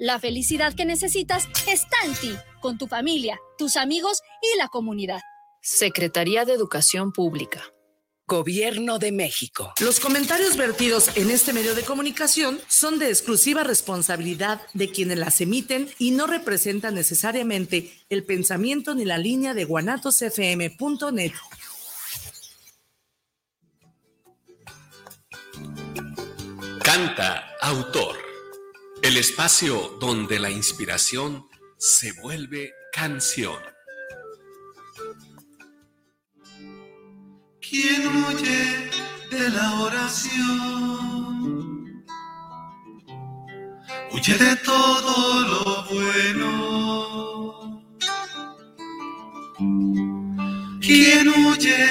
La felicidad que necesitas está en ti, con tu familia, tus amigos y la comunidad. Secretaría de Educación Pública. Gobierno de México. Los comentarios vertidos en este medio de comunicación son de exclusiva responsabilidad de quienes las emiten y no representan necesariamente el pensamiento ni la línea de guanatosfm.net. Canta, autor el espacio donde la inspiración se vuelve canción. ¿Quién huye de la oración? Huye de todo lo bueno. ¿Quién huye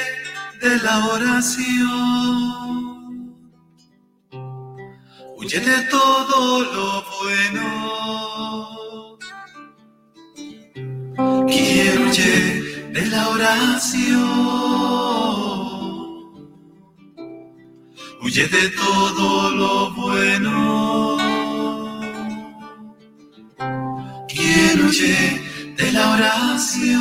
de la oración? Huye de todo lo bueno. Quiero huye de la oración, huye de todo lo bueno. Quiero huye de la oración,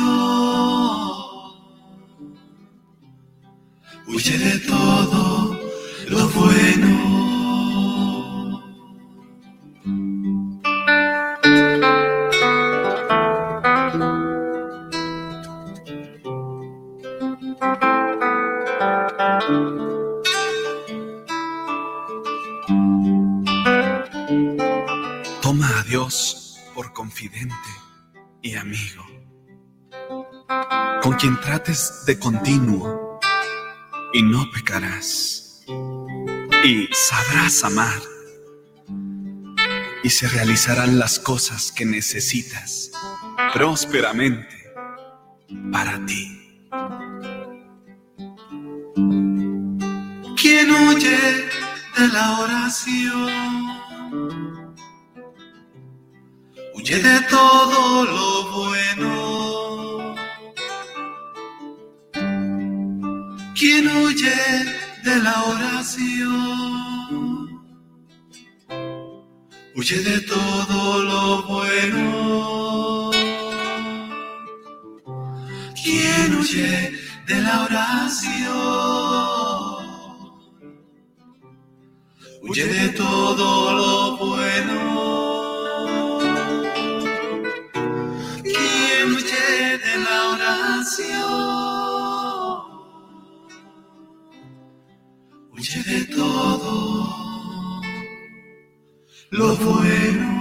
huye de todo lo bueno. Confidente y amigo, con quien trates de continuo y no pecarás, y sabrás amar, y se realizarán las cosas que necesitas prósperamente para ti. Quien huye de la oración huye de todo lo bueno. Quien huye de la oración, huye de todo lo bueno. Quien huye de la oración, huye de todo lo bueno. Huye de todo lo bueno.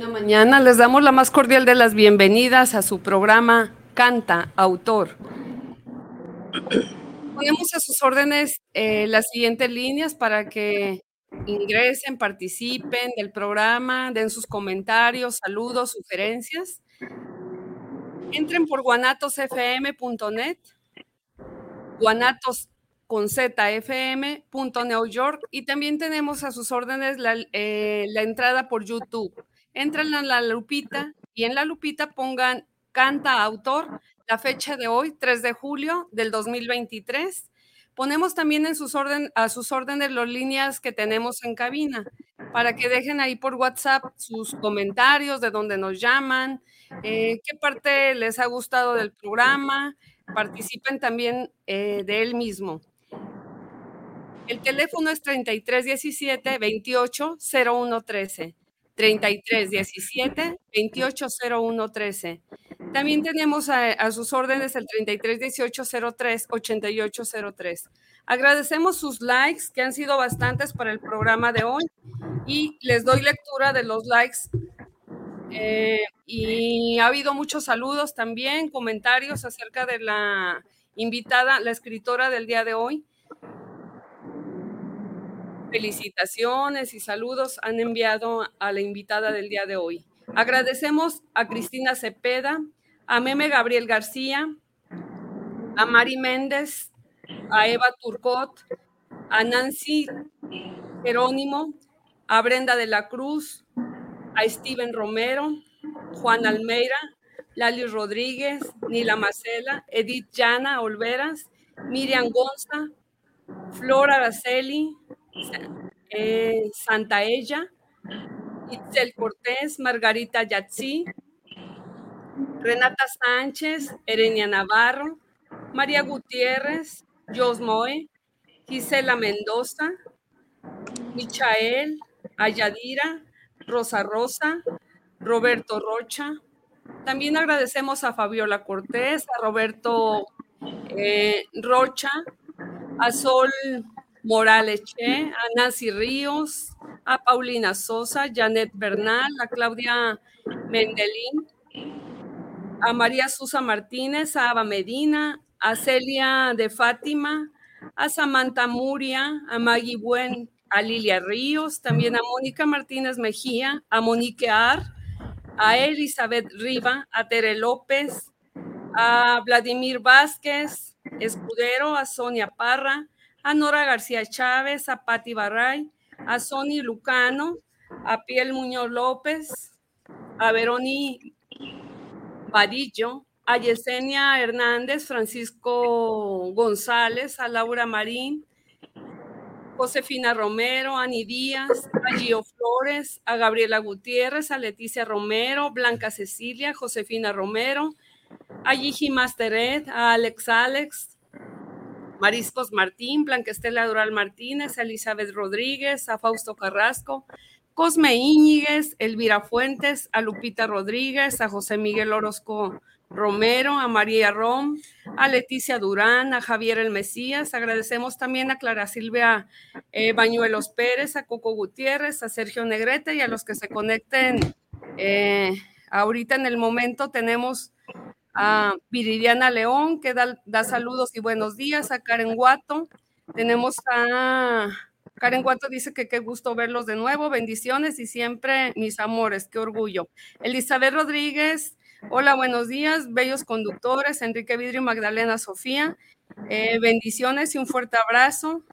Mañana. Les damos la más cordial de las bienvenidas a su programa Canta, Autor. Ponemos a sus órdenes eh, las siguientes líneas para que ingresen, participen del programa, den sus comentarios, saludos, sugerencias. Entren por guanatosfm.net, guanatos con y también tenemos a sus órdenes la, eh, la entrada por YouTube entren a la lupita y en la lupita pongan canta autor, la fecha de hoy, 3 de julio del 2023. Ponemos también a sus órdenes las líneas que tenemos en cabina para que dejen ahí por WhatsApp sus comentarios de dónde nos llaman, eh, qué parte les ha gustado del programa, participen también eh, de él mismo. El teléfono es 3317 28 0113. 33 17 28 01 13. También tenemos a, sus órdenes el 33 18 03 88 03. Agradecemos sus likes, que han sido bastantes para el programa de hoy, y les doy lectura de los likes. Eh, y ha habido muchos saludos también, comentarios acerca de la invitada, la escritora del día de hoy felicitaciones y saludos han enviado a la invitada del día de hoy. Agradecemos a Cristina Cepeda, a Meme Gabriel García, a Mari Méndez, a Eva Turcot, a Nancy Jerónimo, a Brenda de la Cruz, a Steven Romero, Juan Almeida, Lali Rodríguez, Nila Macela, Edith Llana Olveras, Miriam Gonza, Flora Araceli, eh, Santa Ella, Itzel Cortés, Margarita Yatzi, Renata Sánchez, Erenia Navarro, María Gutiérrez, Jos Moe, Gisela Mendoza, Michael, Ayadira, Rosa Rosa, Roberto Rocha. También agradecemos a Fabiola Cortés, a Roberto eh, Rocha, a Sol Morales Che, a Nancy Ríos, a Paulina Sosa, Janet Bernal, a Claudia Mendelín, a María Susa Martínez, a Ava Medina, a Celia de Fátima, a Samantha Muria, a Maggie Buen, a Lilia Ríos, también a Mónica Martínez Mejía, a Monique Ar, a Elizabeth Riva, a Tere López, a Vladimir Vázquez, Escudero, a Sonia Parra, a Nora García Chávez, a Patti Barray, a Sony Lucano, a Piel Muñoz López, a Veroni Vadillo, a Yesenia Hernández, Francisco González, a Laura Marín, Josefina Romero, Ani Díaz, a Gio Flores, a Gabriela Gutiérrez, a Leticia Romero, Blanca Cecilia, Josefina Romero, a Gigi Masteret, a Alex Alex, Mariscos Martín, Blanca Estela Dural Martínez, Elizabeth Rodríguez, a Fausto Carrasco, Cosme Íñiguez, Elvira Fuentes, a Lupita Rodríguez, a José Miguel Orozco Romero, a María Rom, a Leticia Durán, a Javier El Mesías. Agradecemos también a Clara Silvia eh, Bañuelos Pérez, a Coco Gutiérrez, a Sergio Negrete y a los que se conecten. Eh, ahorita en el momento tenemos a Viridiana León, que da, da saludos y buenos días, a Karen Guato. Tenemos a Karen Guato dice que qué gusto verlos de nuevo, bendiciones y siempre mis amores, qué orgullo. Elizabeth Rodríguez, hola, buenos días, bellos conductores, Enrique Vidrio y Magdalena Sofía, eh, bendiciones y un fuerte abrazo.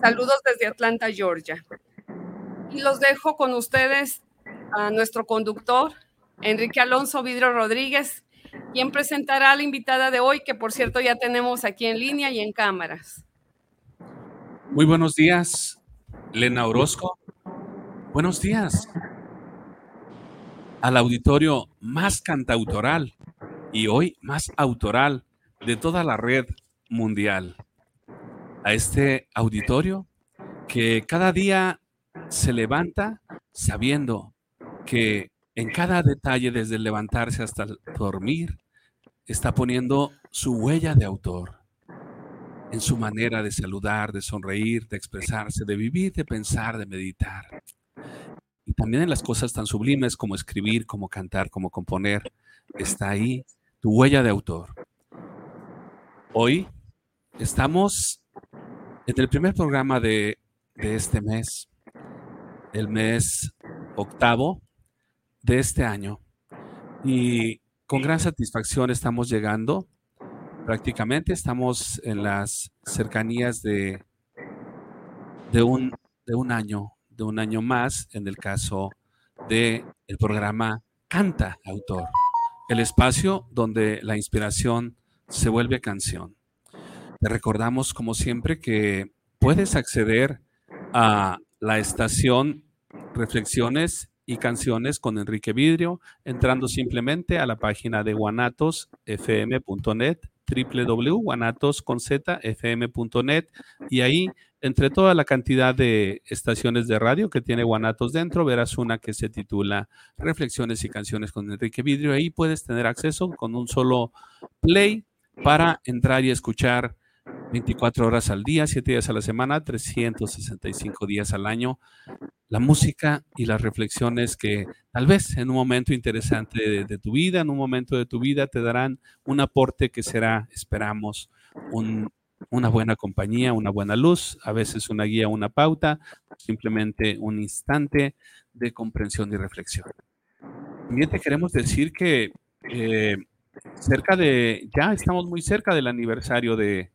Saludos desde Atlanta, Georgia. Y los dejo con ustedes a nuestro conductor, Enrique Alonso Vidrio Rodríguez, quien presentará a la invitada de hoy, que por cierto ya tenemos aquí en línea y en cámaras. Muy buenos días, Lena Orozco. Buenos días al auditorio más cantautoral y hoy más autoral de toda la red mundial. A este auditorio que cada día se levanta sabiendo que en cada detalle, desde el levantarse hasta el dormir, está poniendo su huella de autor en su manera de saludar, de sonreír, de expresarse, de vivir, de pensar, de meditar. Y también en las cosas tan sublimes como escribir, como cantar, como componer, está ahí tu huella de autor. Hoy estamos en el primer programa de, de este mes, el mes octavo de este año. Y con gran satisfacción estamos llegando prácticamente estamos en las cercanías de, de, un, de un año, de un año más en el caso del el programa Canta Autor, el espacio donde la inspiración se vuelve canción. Te recordamos, como siempre, que puedes acceder a la estación Reflexiones y canciones con Enrique Vidrio entrando simplemente a la página de guanatosfm.net www.guanatosconzfm.net y ahí entre toda la cantidad de estaciones de radio que tiene Guanatos dentro, verás una que se titula Reflexiones y canciones con Enrique Vidrio. Ahí puedes tener acceso con un solo play para entrar y escuchar 24 horas al día, 7 días a la semana, 365 días al año, la música y las reflexiones que tal vez en un momento interesante de, tu vida, en un momento de tu vida, te darán un aporte que será, esperamos, una buena compañía, una buena luz, a veces una guía, una pauta, simplemente un instante de comprensión y reflexión. También te queremos decir que eh, cerca de, ya estamos muy cerca del aniversario de,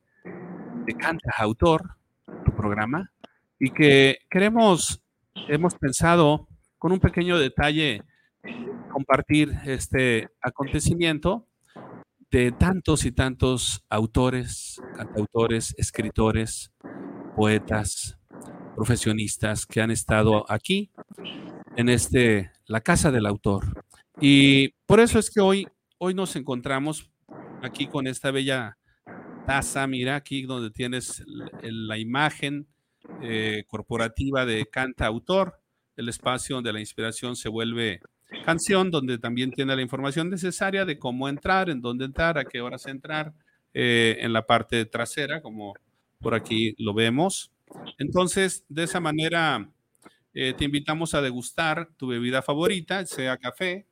de Autor, tu programa, y que queremos, hemos pensado con un pequeño detalle compartir este acontecimiento de tantos y tantos autores, cantautores, escritores, poetas, profesionistas que han estado aquí en este la casa del autor. Y por eso es que hoy hoy nos encontramos aquí con esta bella taza, mira aquí donde tienes la imagen eh, corporativa de canta autor, el espacio donde la inspiración se vuelve canción, donde también tiene la información necesaria de cómo entrar, en dónde entrar, a qué horas entrar, eh, en la parte trasera, como por aquí lo vemos. Entonces, de esa manera, eh, te invitamos a degustar tu bebida favorita, sea café,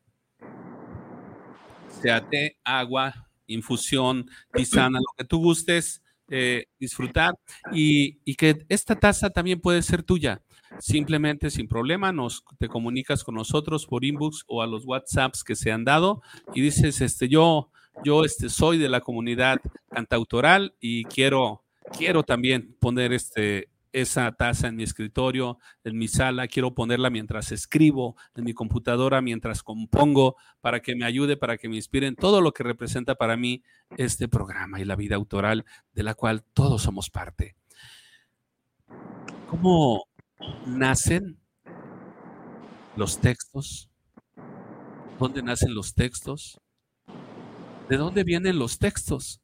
sea té, agua, infusión, tisana, lo que tú gustes eh, disfrutar y, que esta taza también puede ser tuya. Simplemente sin problema nos te comunicas con nosotros por inbox o a los WhatsApps que se han dado y dices, este, yo, yo este, soy de la comunidad cantautoral y quiero, quiero también poner este, esa taza en mi escritorio, en mi sala, quiero ponerla mientras escribo, en mi computadora, mientras compongo, para que me ayude, para que me inspire en todo lo que representa para mí este programa y la vida autoral de la cual todos somos parte. ¿Cómo nacen los textos? ¿Dónde nacen los textos? ¿De dónde vienen los textos?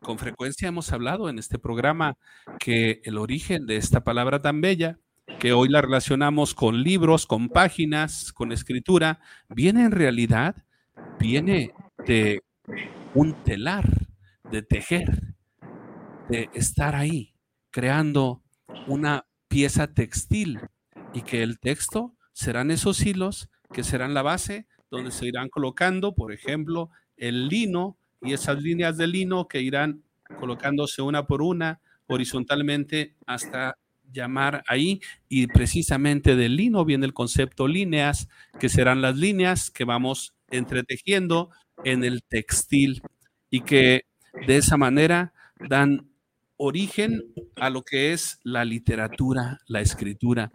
Con frecuencia hemos hablado en este programa que el origen de esta palabra tan bella, que hoy la relacionamos con libros, con páginas, con escritura, viene en realidad, viene de un telar, de tejer, de estar ahí, creando una pieza textil y que el texto serán esos hilos que serán la base donde se irán colocando, por ejemplo, el lino y esas líneas de lino que irán colocándose una por una horizontalmente hasta llamar ahí y precisamente del lino viene el concepto líneas, que serán las líneas que vamos entretejiendo en el textil y que de esa manera dan origen a lo que es la literatura, la escritura.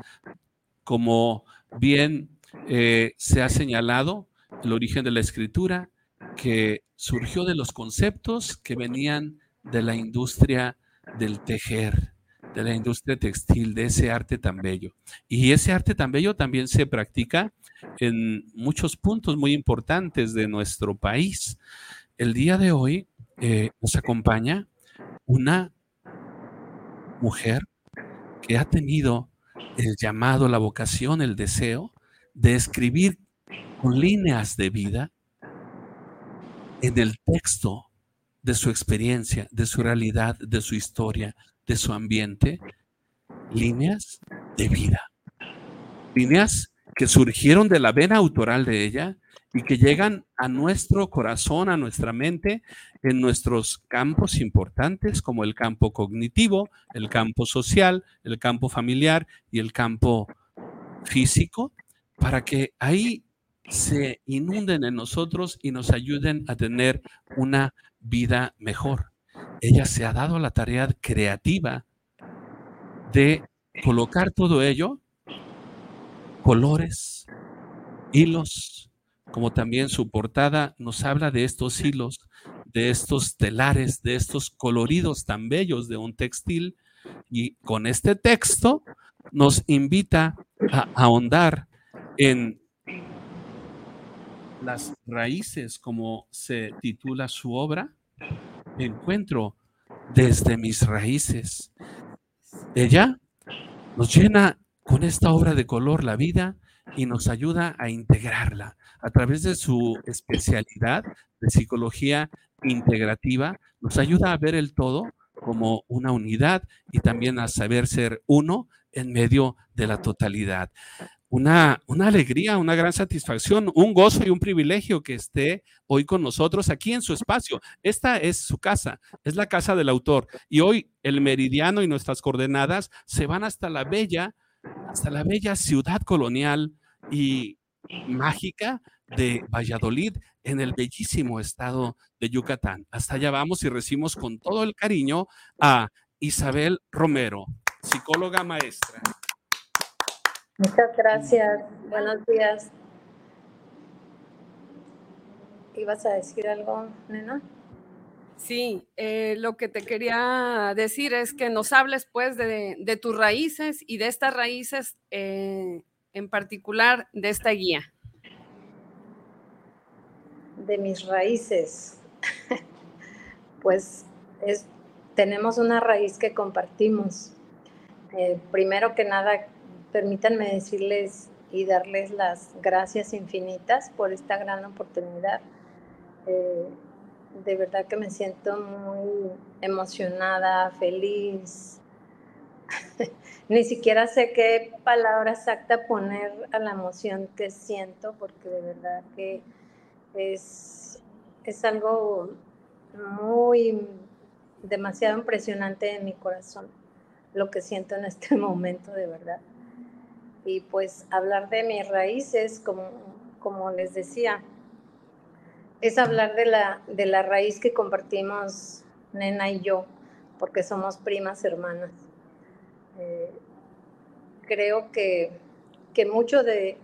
Como bien eh, se ha señalado, el origen de la escritura que surgió de los conceptos que venían de la industria del tejer, de la industria textil, de ese arte tan bello. Y ese arte tan bello también se practica en muchos puntos muy importantes de nuestro país. El día de hoy eh, nos acompaña una mujer que ha tenido el llamado, la vocación, el deseo de escribir con líneas de vida en el texto de su experiencia, de su realidad, de su historia, de su ambiente, líneas de vida. Líneas que surgieron de la vena autoral de ella y que llegan a nuestro corazón, a nuestra mente, en nuestros campos importantes como el campo cognitivo, el campo social, el campo familiar y el campo físico, para que ahí se inunden en nosotros y nos ayuden a tener una vida mejor. Ella se ha dado la tarea creativa de colocar todo ello, colores, hilos, como también su portada nos habla de estos hilos, de estos telares, de estos coloridos tan bellos de un textil. Y con este texto nos invita a ahondar en las raíces, como se titula su obra, encuentro desde mis raíces. Ella nos llena con esta obra de color la vida y nos ayuda a integrarla a través de su especialidad de psicología integrativa, nos ayuda a ver el todo como una unidad y también a saber ser uno en medio de la totalidad una, alegría, una gran satisfacción, un gozo y un privilegio que esté hoy con nosotros aquí en su espacio. Esta es su casa, es la casa del autor. Y hoy el meridiano y nuestras coordenadas se van hasta la bella, hasta la bella ciudad colonial y mágica de Valladolid, en el bellísimo estado de Yucatán. Hasta allá vamos y recibimos con todo el cariño a Isabel Romero, psicóloga maestra. Muchas gracias. Buenos días. ¿Ibas a decir algo, nena? Sí, eh, lo que te quería decir es que nos hables pues de, tus raíces y de estas raíces eh, en particular de esta guía. De mis raíces. pues es, tenemos una raíz que compartimos. Eh, primero que nada, permítanme decirles y darles las gracias infinitas por esta gran oportunidad eh, de verdad que me siento muy emocionada, feliz. Ni siquiera sé qué palabra exacta poner a la emoción que siento, porque de verdad que es, es algo muy, demasiado impresionante en mi corazón, lo que siento en este momento, de verdad. Y pues hablar de mis raíces, como, como les decía, es hablar de la, de la raíz que compartimos Nena y yo, porque somos primas hermanas. Eh, creo que, que mucho de,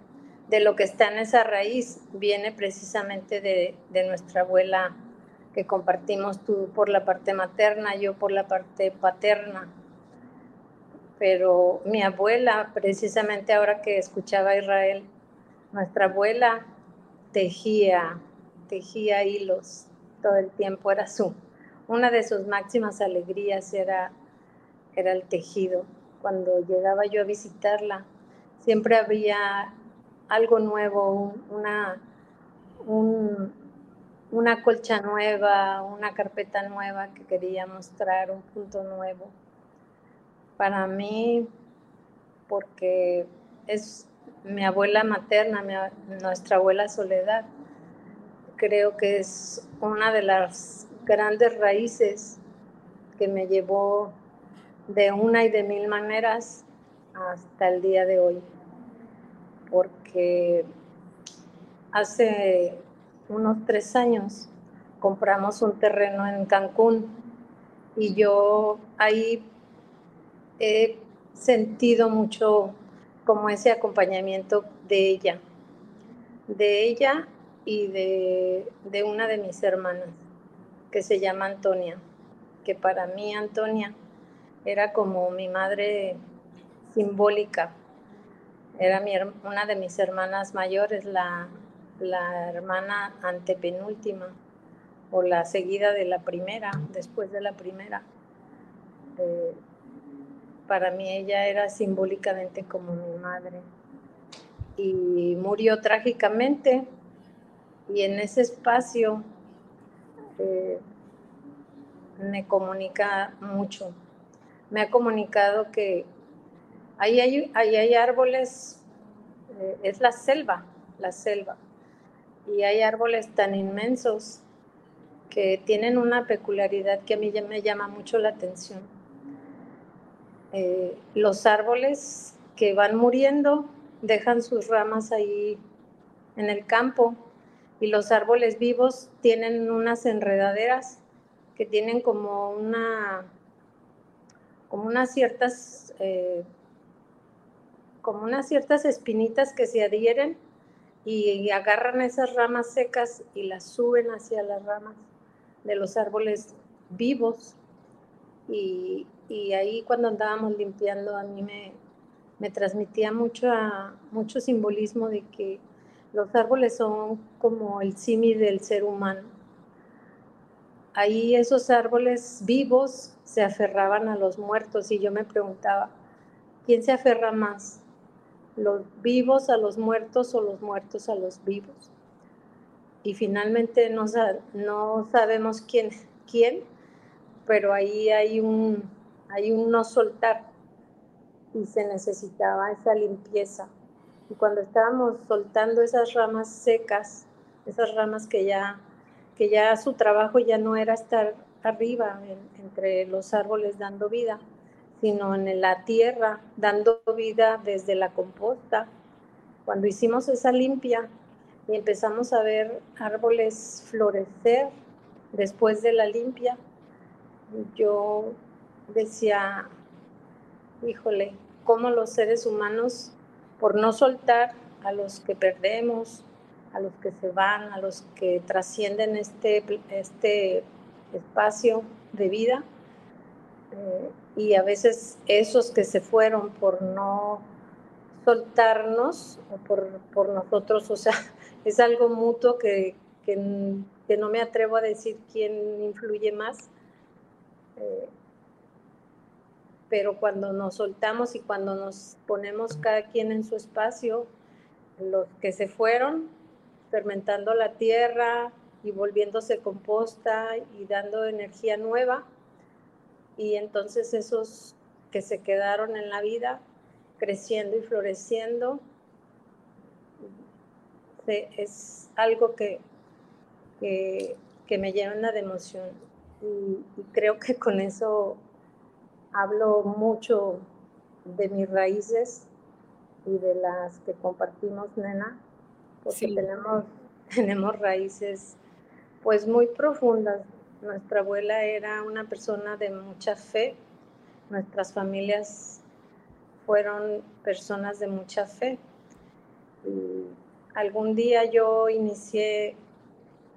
de, lo que está en esa raíz viene precisamente de, de, nuestra abuela que compartimos tú por la parte materna, yo por la parte paterna. Pero mi abuela, precisamente ahora que escuchaba a Israel, nuestra abuela tejía tejía hilos todo el tiempo, era su, una de sus máximas alegrías era, era el tejido. Cuando llegaba yo a visitarla, siempre había algo nuevo, una, una colcha nueva, una carpeta nueva que quería mostrar, un punto nuevo. Para mí, porque es mi abuela materna, nuestra abuela Soledad, creo que es una de las grandes raíces que me llevó de una y de mil maneras hasta el día de hoy. Porque hace unos tres años compramos un terreno en Cancún y yo ahí he sentido mucho como ese acompañamiento de ella, de ella y de, una de mis hermanas, que se llama Antonia, que para mí Antonia era como mi madre simbólica. Era mi, una de mis hermanas mayores, la, la hermana antepenúltima o la seguida de la primera, después de la primera. Eh, para mí ella era simbólicamente como mi madre. Y murió trágicamente y en ese espacio eh, me comunica mucho. Me ha comunicado que ahí hay, hay árboles, eh, es la selva, la selva, y hay árboles tan inmensos que tienen una peculiaridad que a mí me llama mucho la atención. Eh, los árboles que van muriendo dejan sus ramas ahí en el campo y los árboles vivos tienen unas enredaderas que tienen como una como unas ciertas eh, como unas ciertas espinitas que se adhieren y, agarran esas ramas secas y las suben hacia las ramas de los árboles vivos. Y, ahí cuando andábamos limpiando a mí me, me transmitía mucho, mucho simbolismo de que los árboles son como el símil del ser humano. Ahí esos árboles vivos se aferraban a los muertos y yo me preguntaba, ¿quién se aferra más? ¿Los vivos a los muertos o los muertos a los vivos? Y finalmente no, no sabemos quién, quién, pero ahí hay un, hay un no soltar y se necesitaba esa limpieza y cuando estábamos soltando esas ramas secas, esas ramas que ya, que ya su trabajo ya no era estar arriba entre los árboles dando vida, sino en la tierra dando vida desde la composta. Cuando hicimos esa limpia, y empezamos a ver árboles florecer después de la limpia. Yo decía, híjole, cómo los seres humanos, por no soltar a los que perdemos, a los que se van, a los que trascienden este, este espacio de vida, eh, y a veces esos que se fueron por no soltarnos o por, por nosotros, o sea, es algo mutuo que, que, no me atrevo a decir quién influye más. Eh, pero cuando nos soltamos y cuando nos ponemos cada quien en su espacio, los que se fueron, fermentando la tierra y volviéndose composta y dando energía nueva, y entonces esos que se quedaron en la vida, creciendo y floreciendo, es algo que, que, me llena de emoción. Y, creo que con eso hablo mucho de mis raíces y de las que compartimos, nena, porque tenemos, tenemos raíces pues muy profundas. Nuestra abuela era una persona de mucha fe, nuestras familias fueron personas de mucha fe. Y algún día yo inicié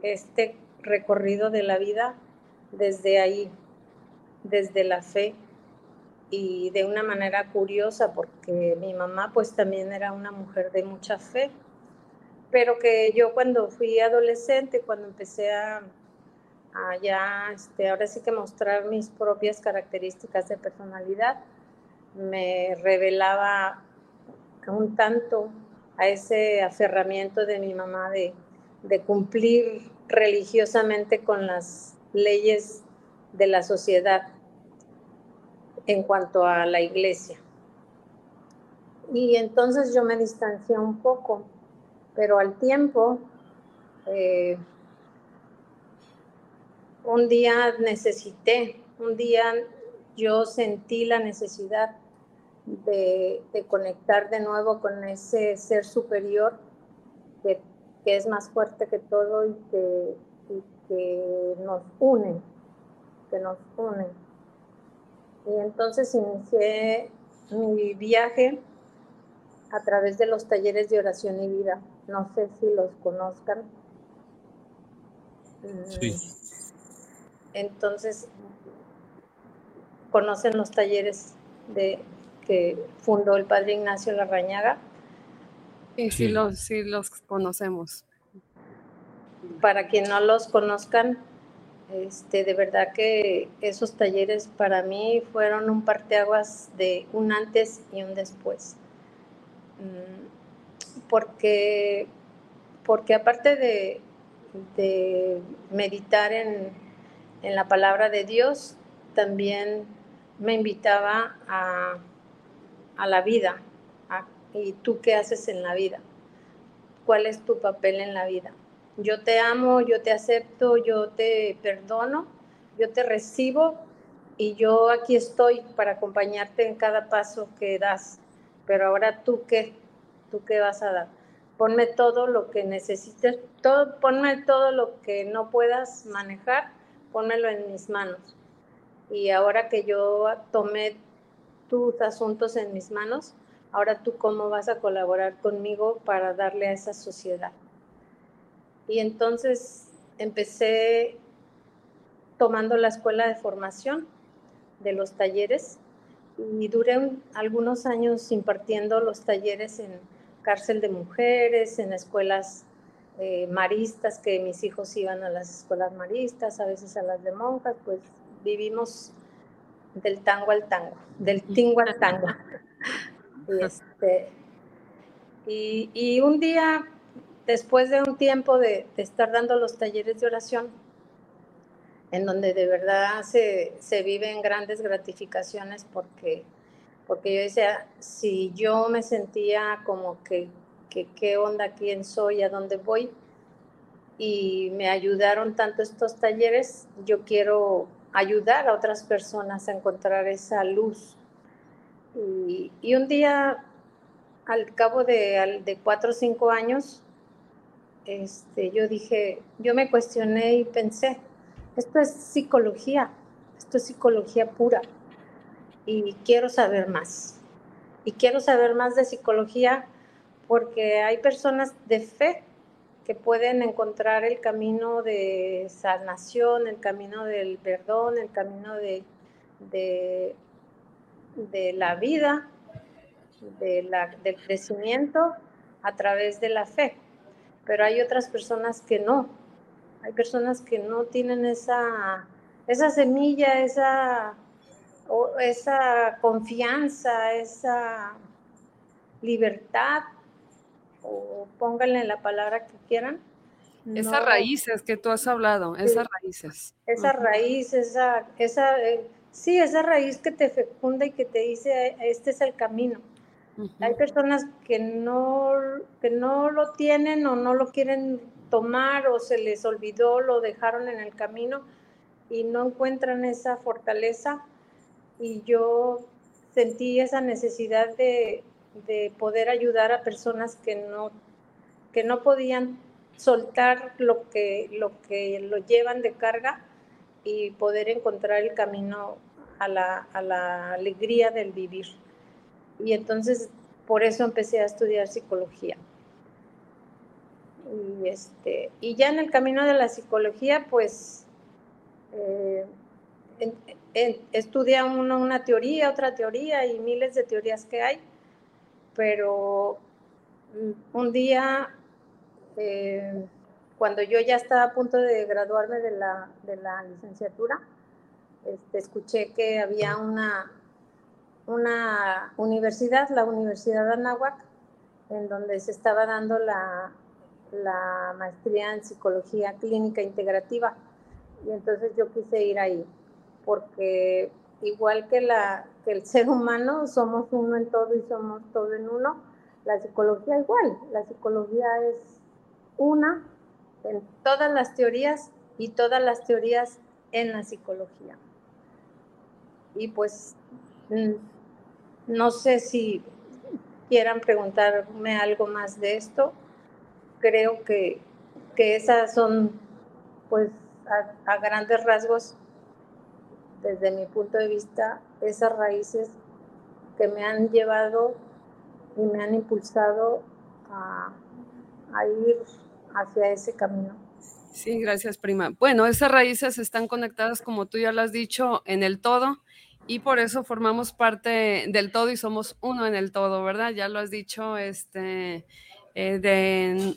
este recorrido de la vida desde ahí, desde la fe y de una manera curiosa porque mi mamá pues también era una mujer de mucha fe, pero que yo cuando fui adolescente, cuando empecé a, ya, este, ahora sí que mostrar mis propias características de personalidad, me revelaba un tanto a ese aferramiento de mi mamá de, cumplir religiosamente con las leyes de la sociedad en cuanto a la iglesia. Y entonces yo me distancié un poco, pero al tiempo, eh, un día necesité, un día yo sentí la necesidad de, conectar de nuevo con ese ser superior que, es más fuerte que todo y que, que nos une, que nos une. Y entonces inicié mi viaje a través de los talleres de oración y vida. No sé si los conozcan. Sí. Mm. Entonces, conocen los talleres de, que fundó el padre Ignacio Larrañaga. Sí, sí, los, sí los conocemos. Para quien no los conozcan, este, de verdad que esos talleres para mí fueron un parteaguas de un antes y un después. Mm, porque, porque aparte de, meditar en, en la palabra de Dios, también me invitaba a a la vida. ¿Y tú qué haces en la vida? ¿Cuál es tu papel en la vida? Yo te amo, yo te acepto, yo te perdono, yo te recibo y yo aquí estoy para acompañarte en cada paso que das. Pero ahora tú qué, tú qué vas a dar. Ponme todo lo que necesites, todo, ponme todo lo que no puedas manejar, pónmelo en mis manos. Y ahora que yo tomé tus asuntos en mis manos, ahora tú cómo vas a colaborar conmigo para darle a esa sociedad. Y entonces empecé tomando la escuela de formación de los talleres y duré algunos años impartiendo los talleres en cárcel de mujeres, en escuelas eh, maristas, que mis hijos iban a las escuelas maristas, a veces a las de monjas, pues vivimos del tango al tango, del tingo al tango. Este, y, un día, después de un tiempo de, estar dando los talleres de oración, en donde de verdad se, se viven grandes gratificaciones porque, porque yo decía, si yo me sentía como que, que qué onda, quién soy, a dónde voy, y me ayudaron tanto estos talleres, yo quiero ayudar a otras personas a encontrar esa luz. Y, un día, al cabo de, de, cuatro o cinco años, este, yo dije, yo me cuestioné y pensé, esto es psicología, esto es psicología pura y quiero saber más. Y quiero saber más de psicología porque hay personas de fe que pueden encontrar el camino de sanación, el camino del perdón, el camino de, de, la vida, del crecimiento a través de la fe. Pero hay otras personas que no. Hay personas que no tienen esa, esa semilla, esa, esa confianza, esa libertad o pónganle la palabra que quieran. Esas raíces que tú has hablado, esas raíces. Esa raíz, esa, esa eh, sí, esa raíz que te fecunda y que te dice, este es el camino. Hay personas que no, que no lo tienen o no lo quieren tomar o se les olvidó, lo dejaron en el camino y no encuentran esa fortaleza. Y yo sentí esa necesidad de, de poder ayudar a personas que no, que no podían soltar lo que, lo que lo llevan de carga y poder encontrar el camino a la, a la alegría del vivir. Y entonces por eso empecé a estudiar psicología. Y, este, y ya en el camino de la psicología, pues eh, estudia uno una teoría, otra teoría y miles de teorías que hay pero mm, un día, eh, cuando yo ya estaba a punto de graduarme de la, de la licenciatura, este, escuché que había una, una universidad, la Universidad de Anáhuac, en donde se estaba dando la, la maestría en psicología clínica integrativa. Y entonces yo quise ir ahí, porque igual que, la, que el ser humano, somos uno en todo y somos todo en uno, la psicología igual, la psicología es una en todas las teorías y todas las teorías en la psicología. Y pues mm, no sé si quieran preguntarme algo más de esto. Creo que, que esas son, pues, a grandes rasgos, desde mi punto de vista, esas raíces que me han llevado y me han impulsado a, ir hacia ese camino. Sí, gracias, prima. Bueno, esas raíces están conectadas, como tú ya lo has dicho, en el todo y por eso formamos parte del todo y somos uno en el todo, ¿verdad? Ya lo has dicho, este, eh, de,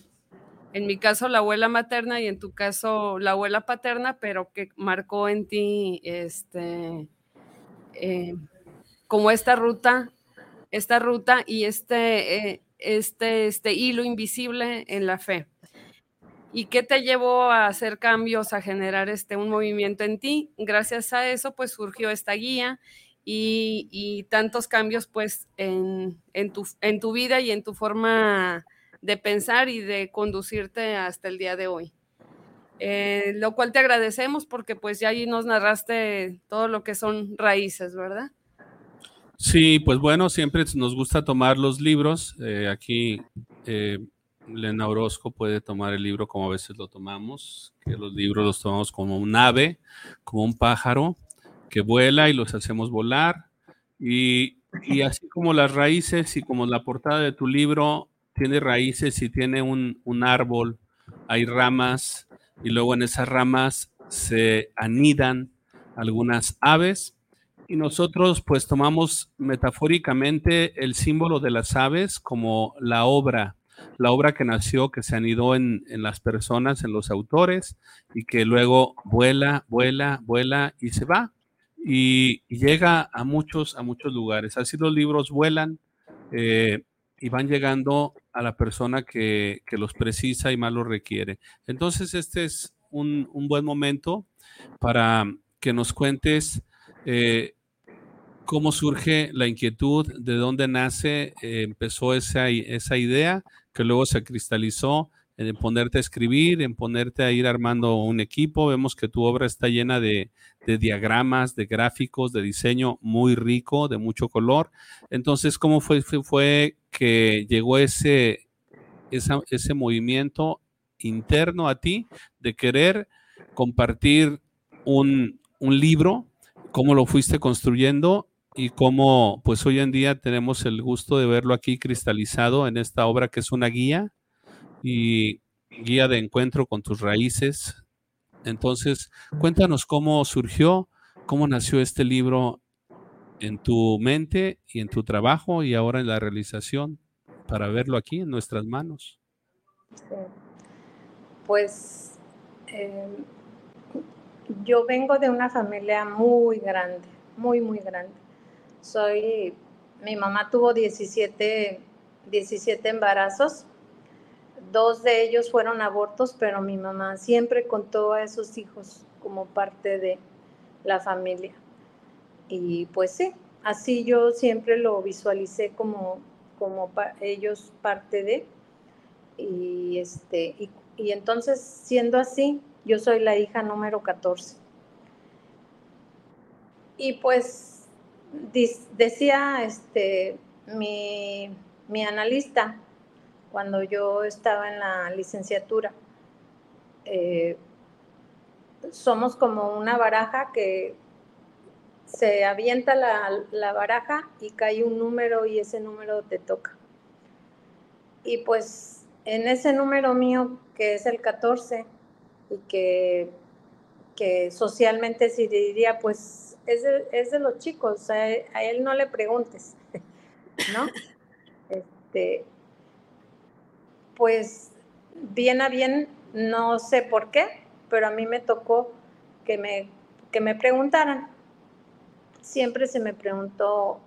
en mi caso la abuela materna y en tu caso la abuela paterna, pero que marcó en ti este eh, como esta ruta, esta ruta y este, eh, este, este hilo invisible en la fe. ¿Y qué te llevó a hacer cambios, a generar este, un movimiento en ti? Gracias a eso, pues surgió esta guía y, tantos cambios, pues, en, en, tu, en tu vida y en tu forma de pensar y de conducirte hasta el día de hoy. Eh, lo cual te agradecemos porque pues ya ahí nos narraste todo lo que son raíces, ¿verdad? Sí, pues bueno, siempre nos gusta tomar los libros. Eh, aquí eh, Lena Orozco puede tomar el libro como a veces lo tomamos, que los libros los tomamos como un ave, como un pájaro que vuela y los hacemos volar. Y, y así como las raíces y como la portada de tu libro tiene raíces y tiene un, árbol, hay ramas y luego en esas ramas se anidan algunas aves y nosotros pues tomamos metafóricamente el símbolo de las aves como la obra, la obra que nació, que se anidó en, las personas, en los autores y que luego vuela, vuela, vuela y se va y, llega a muchos, a muchos lugares. Así los libros vuelan eh, y van llegando a la persona que, los precisa y más lo requiere. Entonces, este es un, buen momento para que nos cuentes eh, cómo surge la inquietud, de dónde nace, eh, empezó esa, esa idea que luego se cristalizó en ponerte a escribir, en ponerte a ir armando un equipo. Vemos que tu obra está llena de, diagramas, de gráficos, de diseño muy rico, de mucho color. Entonces, ¿cómo fue, fue, que llegó ese, ese movimiento interno a ti de querer compartir un, un libro, cómo lo fuiste construyendo y cómo pues hoy en día tenemos el gusto de verlo aquí cristalizado en esta obra que es una guía y guía de encuentro con tus raíces. Entonces, cuéntanos cómo surgió, cómo nació este libro en tu mente y en tu trabajo y ahora en la realización para verlo aquí en nuestras manos. Pues em, yo vengo de una familia muy grande, muy, muy grande. Soy, mi mamá tuvo 17, 17 embarazos, dos de ellos fueron abortos, pero mi mamá siempre contó a esos hijos como parte de la familia. Y pues sí, así yo siempre lo visualicé como, como ellos parte de. Y, este, y, y entonces, siendo así, yo soy la hija número 14. Y pues decía este, mi, analista cuando yo estaba en la licenciatura, eh, somos como una baraja que se avienta la, la, baraja y cae un número y ese número te toca. Y pues en ese número mío, que es el 14, y que, que socialmente se diría, pues es de, es de los chicos, a él, no le preguntes, ¿no? Este, pues bien a bien, no sé por qué, pero a mí me tocó que me, que me preguntaran. Siempre se me preguntó,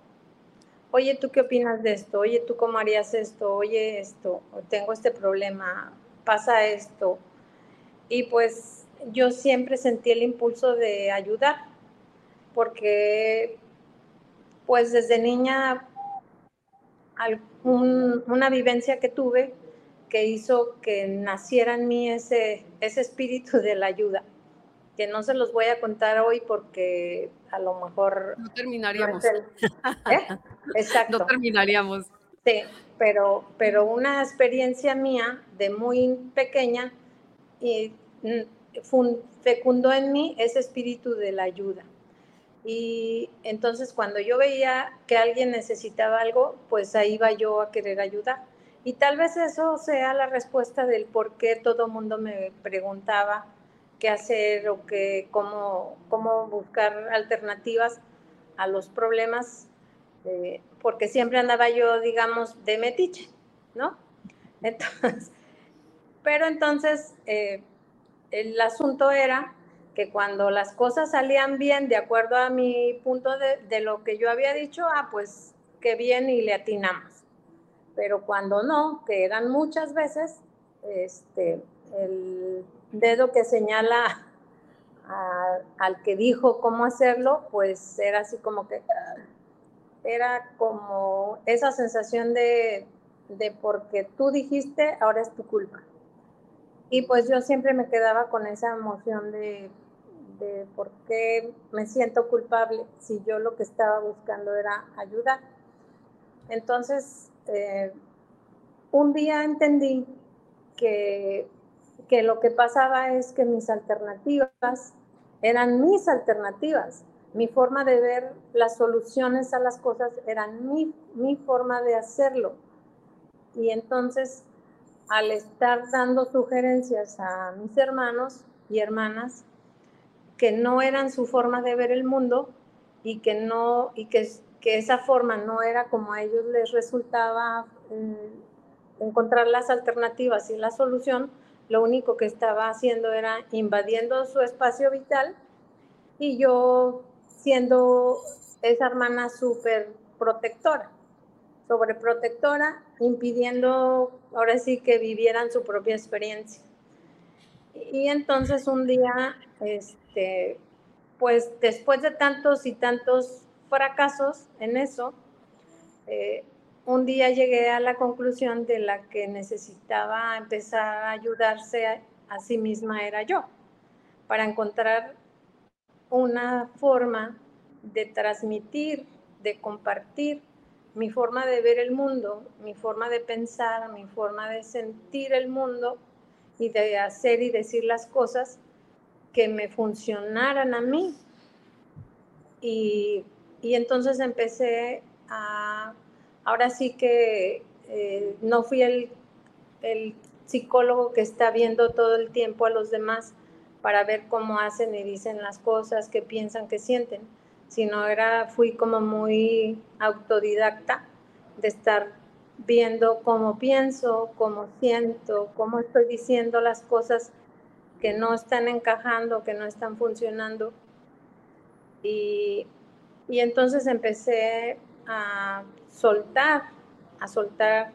oye, ¿tú qué opinas de esto? Oye, ¿tú cómo harías esto? Oye, esto, tengo este problema, pasa esto. Y pues yo siempre sentí el impulso de ayudar porque pues desde niña una vivencia que tuve que hizo que naciera en mí ese, ese espíritu de la ayuda, que no se los voy a contar hoy porque a lo mejor... No terminaríamos. ¿Eh? Exacto. No terminaríamos. Sí, pero, pero una experiencia mía de muy pequeña y mm, fecundó en mí ese espíritu de la ayuda. Y entonces cuando yo veía que alguien necesitaba algo, pues ahí iba yo a querer ayudar. Y tal vez eso sea la respuesta del por qué todo mundo me preguntaba qué hacer o qué, cómo, cómo buscar alternativas a los problemas, eh, porque siempre andaba yo, digamos, de metiche, ¿no? Entonces, pero entonces eh, el asunto era que cuando las cosas salían bien de acuerdo a mi punto de, lo que yo había dicho, ah, pues qué bien y le atinamos. Pero cuando no, que eran muchas veces, este, el dedo que señala al que dijo cómo hacerlo, pues era así como que, era como esa sensación de, de porque tú dijiste, ahora es tu culpa. Y pues yo siempre me quedaba con esa emoción de de por qué me siento culpable si yo lo que estaba buscando era ayudar. Entonces, eh, un día entendí que, que lo que pasaba es que mis alternativas eran mis alternativas. Mi forma de ver las soluciones a las cosas eran mi, mi forma de hacerlo. Y entonces, al estar dando sugerencias a mis hermanos y hermanas, que no eran su forma de ver el mundo y que no y que, que esa forma no era como a ellos les resultaba eh, encontrar las alternativas y la solución, lo único que estaba haciendo era invadiendo su espacio vital y yo siendo esa hermana súper protectora, sobreprotectora, impidiendo ahora sí que vivieran su propia experiencia. Y entonces un día, este, pues después de tantos y tantos fracasos en eso, eh, un día llegué a la conclusión de la que necesitaba empezar a ayudarse a, a sí misma era yo, para encontrar una forma de transmitir, de compartir mi forma de ver el mundo, mi forma de pensar, mi forma de sentir el mundo y de hacer y decir las cosas que me funcionaran a mí. Y, entonces empecé a, ahora sí que eh, no fui el, el psicólogo que está viendo todo el tiempo a los demás para ver cómo hacen y dicen las cosas, qué piensan, qué sienten, sino era, fui como muy autodidacta de estar viendo cómo pienso, cómo siento, cómo estoy diciendo las cosas que no están encajando, que no están funcionando. Y, y entonces empecé a soltar, a soltar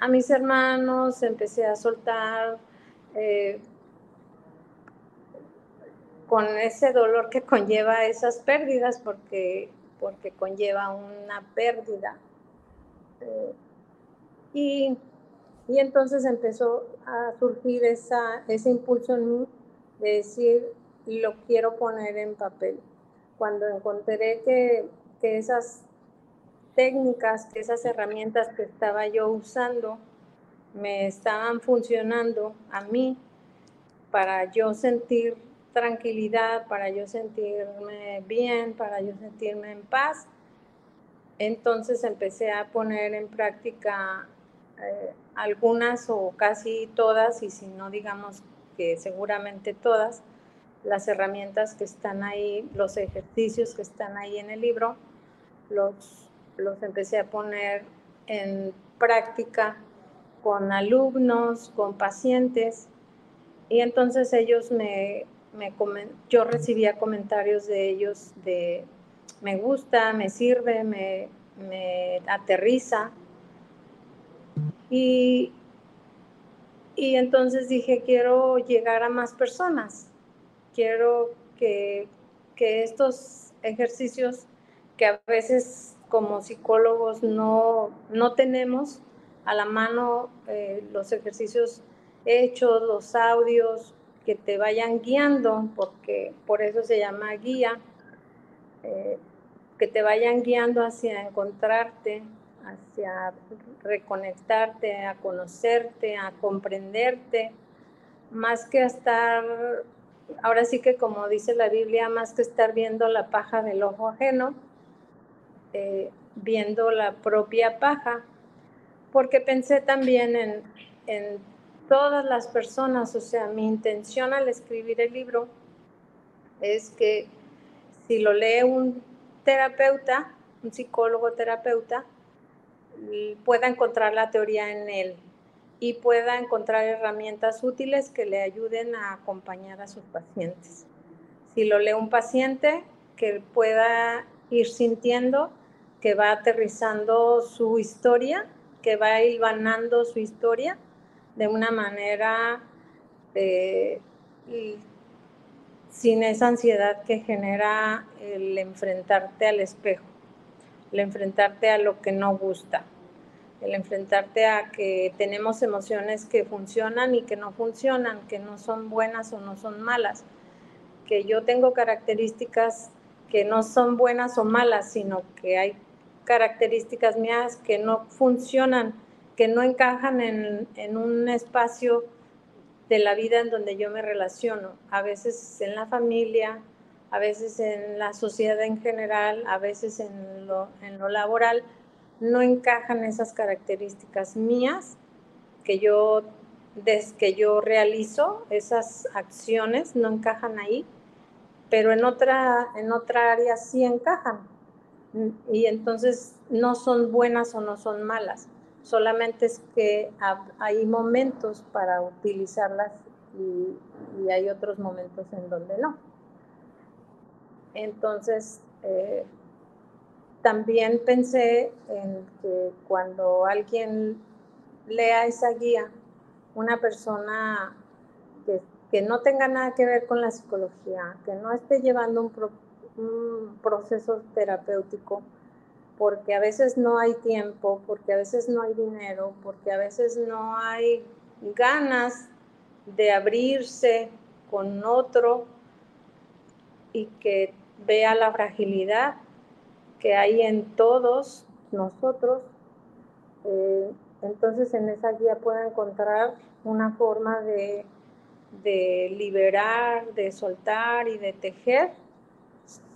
a mis hermanos, empecé a soltar eh, con ese dolor que conlleva esas pérdidas, porque, porque conlleva una pérdida. Eh, y, y, entonces empezó a surgir esa, ese impulso en mí de decir, lo quiero poner en papel. Cuando encontré que, que esas técnicas, que esas herramientas que estaba yo usando me estaban funcionando a mí para yo sentir tranquilidad, para yo sentirme bien, para yo sentirme en paz. Entonces empecé a poner en práctica eh, algunas o casi todas, y si no digamos que seguramente todas, las herramientas que están ahí, los ejercicios que están ahí en el libro, los los empecé a poner en práctica con alumnos, con pacientes, y entonces ellos me, me yo recibía comentarios de ellos de me gusta, me sirve, me, me aterriza. Y, y entonces dije, quiero llegar a más personas, quiero que, que estos ejercicios que a veces como psicólogos no, no tenemos a la mano eh, los ejercicios hechos, los audios que te vayan guiando, porque por eso se llama guía, eh, que te vayan guiando hacia encontrarte, hacia reconectarte, a conocerte, a comprenderte, más que estar, ahora sí que como dice la Biblia, más que estar viendo la paja del ojo ajeno, eh, viendo la propia paja, porque pensé también en, en todas las personas, o sea, mi intención al escribir el libro es que si lo lee un terapeuta, un psicólogo terapeuta, pueda encontrar la teoría en él y pueda encontrar herramientas útiles que le ayuden a acompañar a sus pacientes. Si lo lee un paciente, que pueda ir sintiendo que va aterrizando su historia, que va hilvanando su historia de una manera eh, sin esa ansiedad que genera el enfrentarte al espejo, el enfrentarte a lo que no gusta, el enfrentarte a que tenemos emociones que funcionan y que no funcionan, que no son buenas o no son malas, que yo tengo características que no son buenas o malas, sino que hay características mías que no funcionan, que no encajan en, en, un espacio de la vida en donde yo me relaciono, a veces en la familia, a veces en la sociedad en general, a veces en lo, en lo laboral, no encajan esas características mías que yo, desde que yo realizo, esas acciones no encajan ahí, pero en otra, en otra área sí encajan y entonces no son buenas o no son malas, solamente es que hay momentos para utilizarlas y, hay otros momentos en donde no. Entonces, eh, también pensé en que cuando alguien lea esa guía, una persona que, que, no tenga nada que ver con la psicología, que no esté llevando un, un proceso terapéutico porque a veces no hay tiempo, porque a veces no hay dinero, porque a veces no hay ganas de abrirse con otro y que vea la fragilidad que hay en todos nosotros. Eh, entonces en esa guía pueda encontrar una forma de de liberar, de soltar y de tejer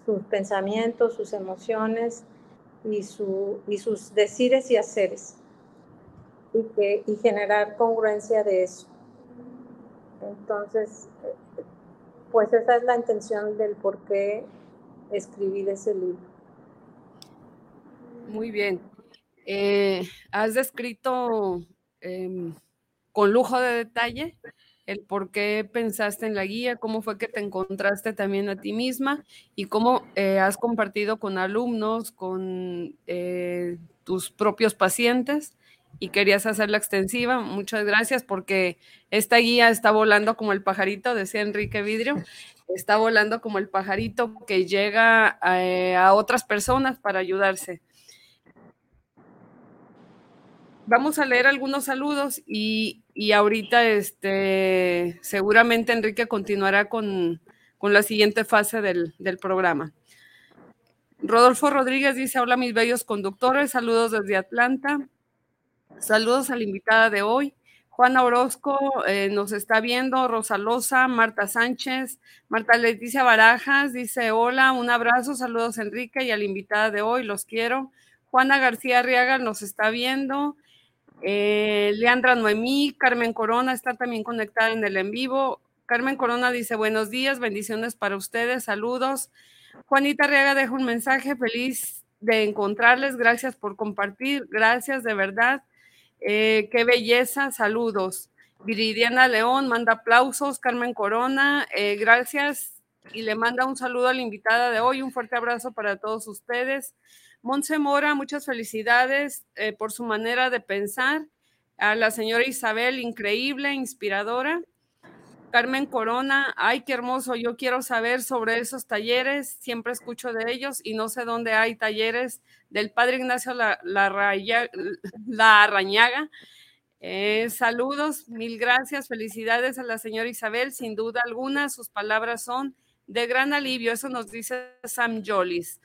sus pensamientos, sus emociones y, su, y sus decires y haceres y, que, y generar congruencia de eso. Entonces, pues esa es la intención del por qué escribir ese libro. Muy bien. Eh, has descrito em, con lujo de detalle el por qué pensaste en la guía, cómo fue que te encontraste también a ti misma y cómo eh, has compartido con alumnos, con eh, tus propios pacientes y querías hacerla extensiva. Muchas gracias porque esta guía está volando como el pajarito, decía Enrique Vidrio, está volando como el pajarito que llega eh, a, otras personas para ayudarse. Vamos a leer algunos saludos y, ahorita este, seguramente Enrique continuará con, la siguiente fase del, del programa. Rodolfo Rodríguez dice, hola mis bellos conductores, saludos desde Atlanta. Saludos a la invitada de hoy. Juana Orozco eh, nos está viendo, Rosa Loza, Marta Sánchez, Marta Leticia Barajas dice hola, un abrazo, saludos Enrique y a la invitada de hoy, los quiero. Juana García Arriaga nos está viendo. Eh, Leandra Noemí, Carmen Corona está también conectada en el en vivo. Carmen Corona dice buenos días, bendiciones para ustedes, saludos. Juanita Arriaga deja un mensaje, feliz de encontrarles, gracias por compartir, gracias de verdad. Eh, qué belleza, saludos. Viridiana León manda aplausos, Carmen Corona, eh, gracias y le manda un saludo a la invitada de hoy, un fuerte abrazo para todos ustedes. Monse Mora, muchas felicidades eh, por su manera de pensar. A la señora Isabel, increíble, inspiradora. Carmen Corona, ay, qué hermoso, yo quiero saber sobre esos talleres, siempre escucho de ellos y no sé dónde hay talleres del Padre Ignacio La, la, Arañaga. Eh, saludos, mil gracias, felicidades a la señora Isabel, sin duda alguna, sus palabras son de gran alivio, eso nos dice Sam Jolis.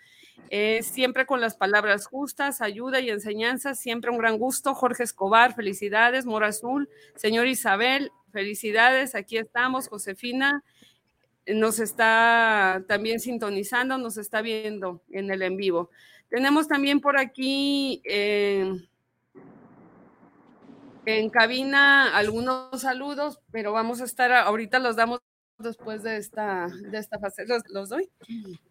Eh, siempre con las palabras justas, ayuda y enseñanza, siempre un gran gusto. Jorge Escobar, felicidades. Mora Azul, señor Isabel, felicidades. Aquí estamos. Josefina nos está también sintonizando, nos está viendo en el en vivo. Tenemos también por aquí eh, en cabina algunos saludos, pero vamos a estar, ahorita los damos después de esta, de esta fase. ¿Los, doy?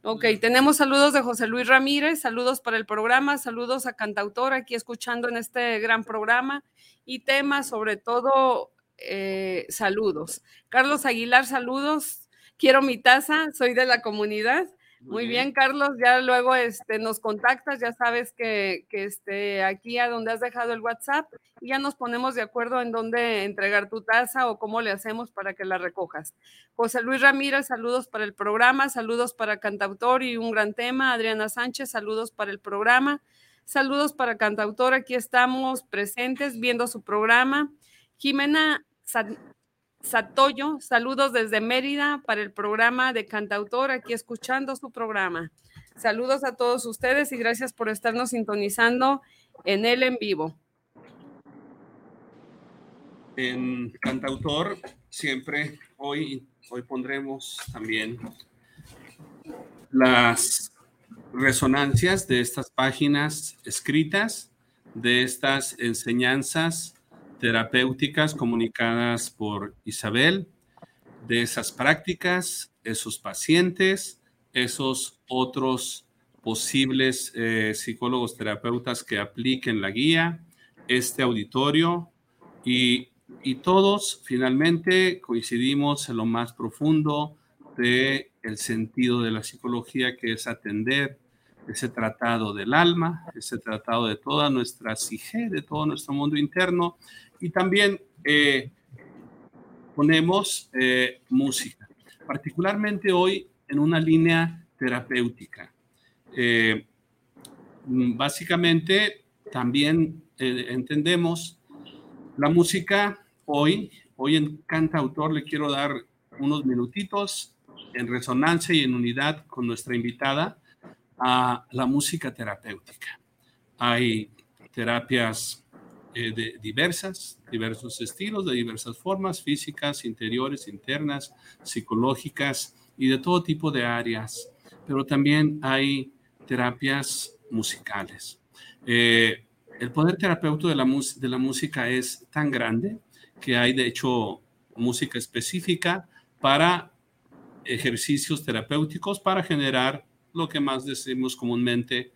Ok, tenemos saludos de José Luis Ramírez, saludos para el programa, saludos a Cantautor aquí escuchando en este gran programa y temas sobre todo eh, saludos. Carlos Aguilar, saludos. Quiero mi taza, soy de la comunidad. Muy bien, Carlos, ya luego este, nos contactas, ya sabes que, que este, aquí a donde has dejado el WhatsApp y ya nos ponemos de acuerdo en dónde entregar tu taza o cómo le hacemos para que la recojas. José Luis Ramírez, saludos para el programa, saludos para Cantautor y un gran tema. Adriana Sánchez, saludos para el programa. Saludos para Cantautor, aquí estamos presentes viendo su programa. Jimena Satoyo, saludos desde Mérida para el programa de Cantautor, aquí escuchando su programa. Saludos a todos ustedes y gracias por estarnos sintonizando en el en vivo. En Cantautor, siempre hoy, hoy pondremos también las resonancias de estas páginas escritas, de estas enseñanzas terapéuticas comunicadas por Isabel, de esas prácticas, esos pacientes, esos otros posibles eh, psicólogos terapeutas que apliquen la guía, este auditorio y, y, todos finalmente coincidimos en lo más profundo de el sentido de la psicología que es atender ese tratado del alma, ese tratado de toda nuestra psique, de todo nuestro mundo interno y también eh, ponemos eh, música, particularmente hoy en una línea terapéutica. Eh, básicamente también entendemos la música hoy, hoy en Cantautor le quiero dar unos minutitos en resonancia y en unidad con nuestra invitada a la música terapéutica. Hay terapias eh, de diversas, diversos estilos, de diversas formas, físicas, interiores, internas, psicológicas y de todo tipo de áreas. Pero también hay terapias musicales. Eh, el poder terapéutico de la, de la música es tan grande que hay, de hecho, música específica para ejercicios terapéuticos para generar lo que más decimos comúnmente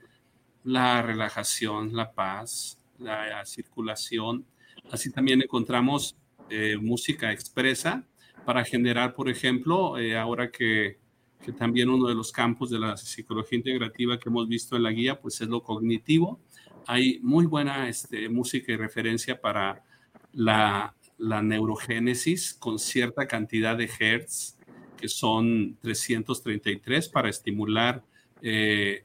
la relajación, la paz, la circulación. Así también encontramos eh, música expresa para generar, por ejemplo, eh, ahora que, que, también uno de los campos de la psicología integrativa que hemos visto en la guía, pues es lo cognitivo. Hay muy buena este, música y referencia para la, la neurogénesis con cierta cantidad de hertz, que son 333 para estimular eh,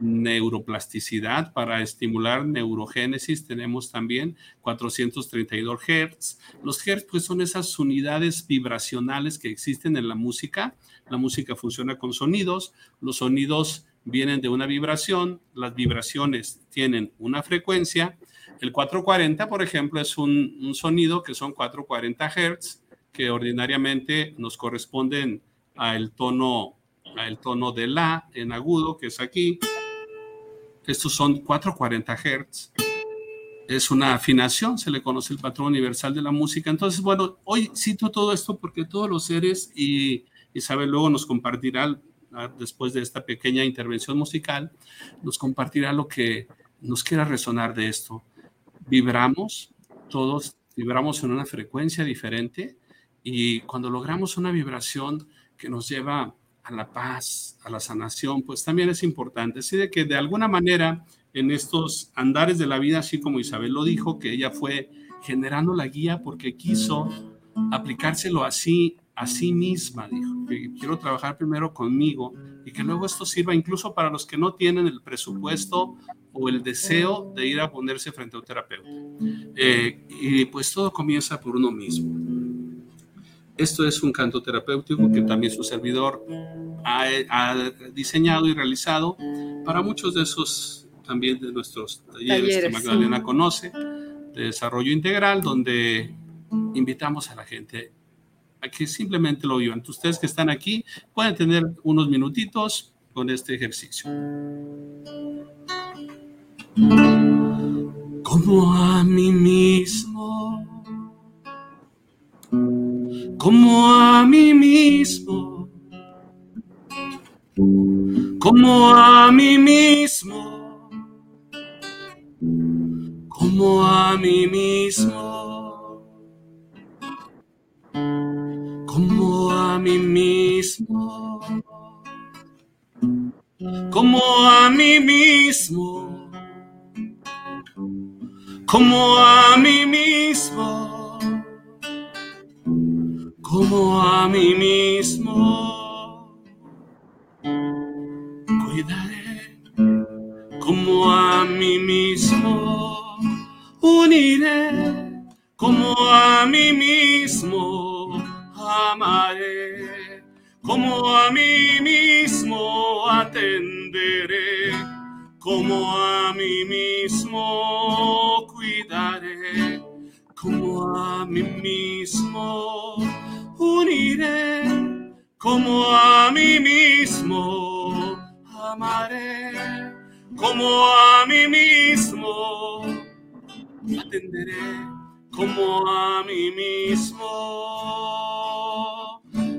neuroplasticidad, para estimular neurogénesis tenemos también 432 Hz. Los Hz pues son esas unidades vibracionales que existen en la música. La música funciona con sonidos, los sonidos vienen de una vibración, las vibraciones tienen una frecuencia. El 440, por ejemplo, es un, sonido que son 440 Hz, que ordinariamente nos corresponden al tono, al tono de la en agudo, que es aquí. Estos son 440 Hz. Es una afinación, se le conoce el patrón universal de la música. Entonces, bueno, hoy cito todo esto porque todos los seres, y Isabel luego nos compartirá, ah, después de esta pequeña intervención musical, nos compartirá lo que nos quiera resonar de esto. Vibramos, todos vibramos en una frecuencia diferente y cuando logramos una vibración que nos lleva a la paz, a la sanación, pues también es importante. Así de que de alguna manera en estos andares de la vida, así como Isabel lo dijo, que ella fue generando la guía porque quiso aplicárselo así a sí misma, dijo, que quiero trabajar primero conmigo y que luego esto sirva incluso para los que no tienen el presupuesto o el deseo de ir a ponerse frente a un terapeuta. Eh, y pues todo comienza por uno mismo. Esto es un canto terapéutico que también su servidor ha, diseñado y realizado para muchos de esos también de nuestros talleres, que Magdalena conoce, de desarrollo integral, donde invitamos a la gente a que simplemente lo vivan. Ustedes que están aquí pueden tener unos minutitos con este ejercicio. Como a mí mismo como a mí mismo, como a mí mismo, como a mí mismo, como a mí mismo, como a mí mismo, como a mí mismo como a mí mismo. Cuidaré como a mí mismo. Uniré como a mí mismo. Amaré como a mí mismo. Atenderé como a mí mismo. Cuidaré como a mí mismo uniré como a mí mismo, amaré como a mí mismo, atenderé como a mí mismo,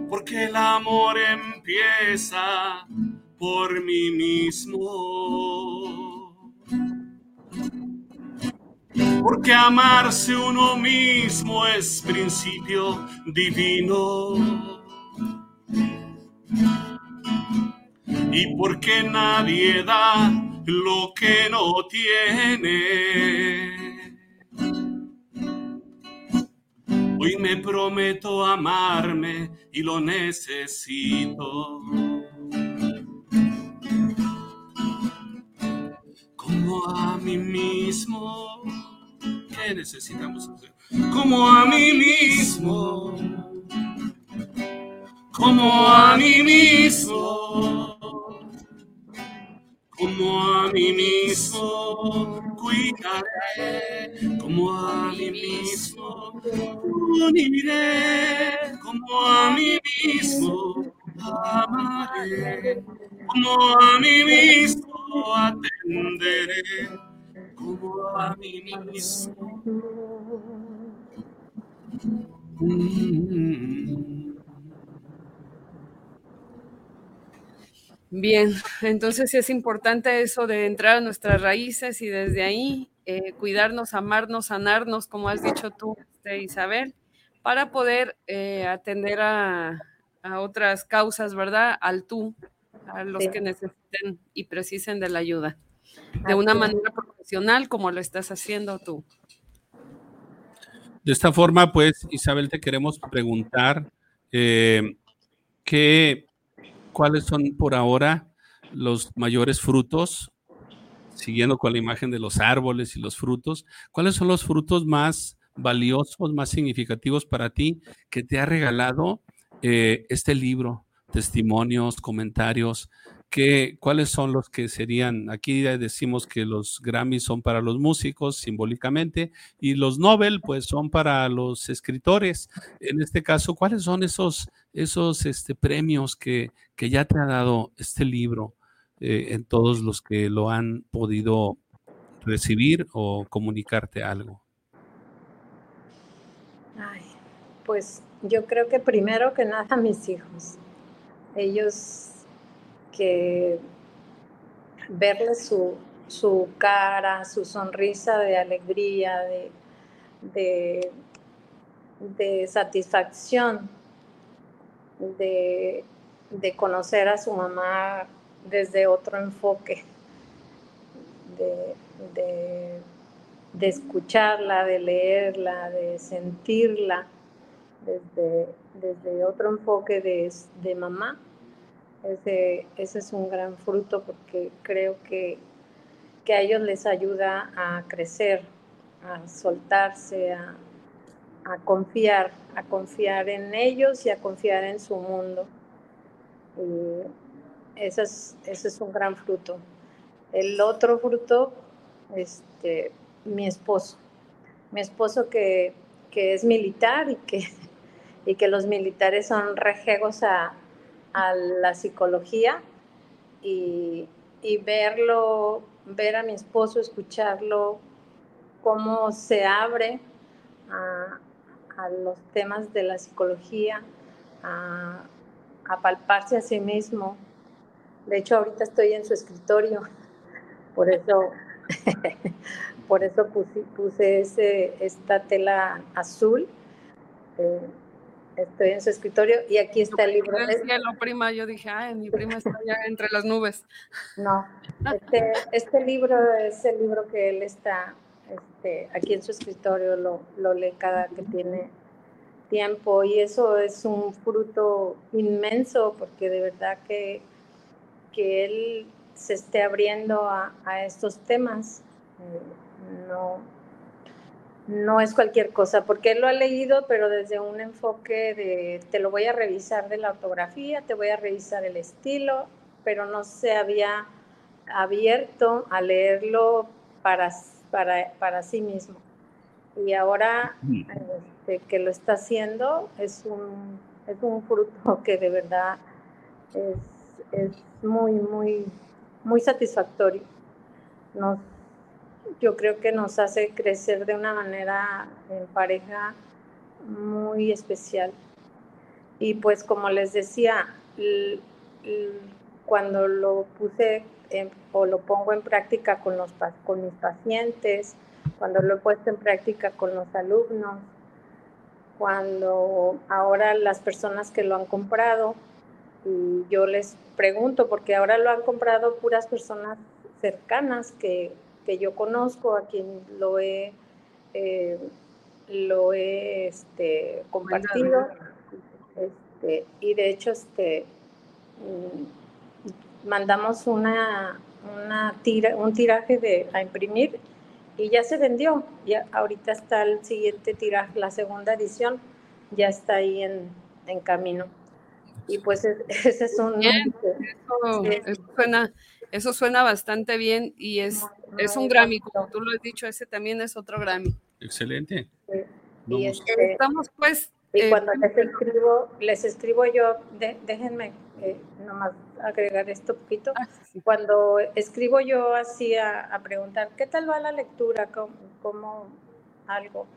porque el amor empieza por mí mismo. Porque amarse uno mismo es principio divino. Y porque nadie da lo que no tiene. Hoy me prometo amarme y lo necesito. Como a mí mismo necesitamos hacer. Como a mí mismo, como a mí mismo, como a mí mismo. Cuidaré, como a mí mismo. Uniré, como a mí mismo. Amaré, como a mí mismo atenderé, como a mí mismo. Bien, entonces es importante eso de entrar a nuestras raíces y desde ahí eh, cuidarnos, amarnos, sanarnos, como has dicho tú, este, Isabel, para poder eh, atender a, otras causas, ¿verdad? Al tú, a los que necesiten y precisen de la ayuda, de una manera profesional como lo estás haciendo tú. De esta forma, pues, Isabel, te queremos preguntar eh, qué cuáles son por ahora los mayores frutos, siguiendo con la imagen de los árboles y los frutos, cuáles son los frutos más valiosos, más significativos para ti que te ha regalado eh, este libro, testimonios, comentarios, ¿cuáles son los que serían? Aquí decimos que los Grammys son para los músicos simbólicamente y los Nobel pues son para los escritores. En este caso, ¿cuáles son esos, esos este, premios que, ya te ha dado este libro eh, en todos los que lo han podido recibir o comunicarte algo? pues yo creo que primero que nada mis hijos. Ellos que verle su, su cara, su sonrisa de alegría, de, de, satisfacción, de, conocer a su mamá desde otro enfoque, de, escucharla, de leerla, de sentirla desde, desde otro enfoque de mamá ese, ese es un gran fruto porque creo que, a ellos les ayuda a crecer, a soltarse, a, confiar, a confiar en ellos y a confiar en su mundo. Y ese es, ese es un gran fruto. El otro fruto, este, mi esposo. Mi esposo que, es militar y que, y que los militares son rejegos a, a la psicología y, verlo, ver a mi esposo, escucharlo, cómo se abre a, los temas de la psicología, a, palparse a sí mismo. De hecho, ahorita estoy en su escritorio, por eso, por eso puse, ese, esta tela azul. Eh, estoy en su escritorio y aquí está el libro. El cielo, prima, yo dije, ay, mi prima está allá entre las nubes. No, este, este, libro es el libro que él está este, aquí en su escritorio, lo, lo lee cada que tiene tiempo y eso es un fruto inmenso porque de verdad que, que él se esté abriendo a, a estos temas. Eh, no, no es cualquier cosa, porque él lo ha leído, pero desde un enfoque de te lo voy a revisar de la ortografía, te voy a revisar el estilo, pero no se había abierto a leerlo para, para, sí mismo. Y ahora este, que lo está haciendo es un, es un fruto que de verdad es, es muy, muy, muy satisfactorio. Nos yo creo que nos hace crecer de una manera en pareja muy especial. Y pues como les decía, cuando lo puse o lo pongo en práctica con, los, con mis pacientes, cuando lo he puesto en práctica con los alumnos, cuando ahora las personas que lo han comprado, y yo les pregunto, porque ahora lo han comprado puras personas cercanas que que yo conozco, a quien lo he, eh, lo he este, compartido. Este, y de hecho, este, mm, mandamos una, una tira, un tiraje de, a imprimir y ya se vendió. Ya, ahorita está el siguiente tiraje, la segunda edición, ya está ahí en, en camino. Y pues ese es un... Bien, eso, suena Eso suena bastante bien y es, es un Grammy, como tú lo has dicho, ese también es otro Grammy. Excelente. Y, este, Estamos pues... y eh, cuando les escribo, les escribo yo, de- déjenme eh, nomás agregar esto poquito. ah, sí. Cuando escribo yo así a, a preguntar, ¿qué tal va la lectura? ¿Cómo, cómo algo?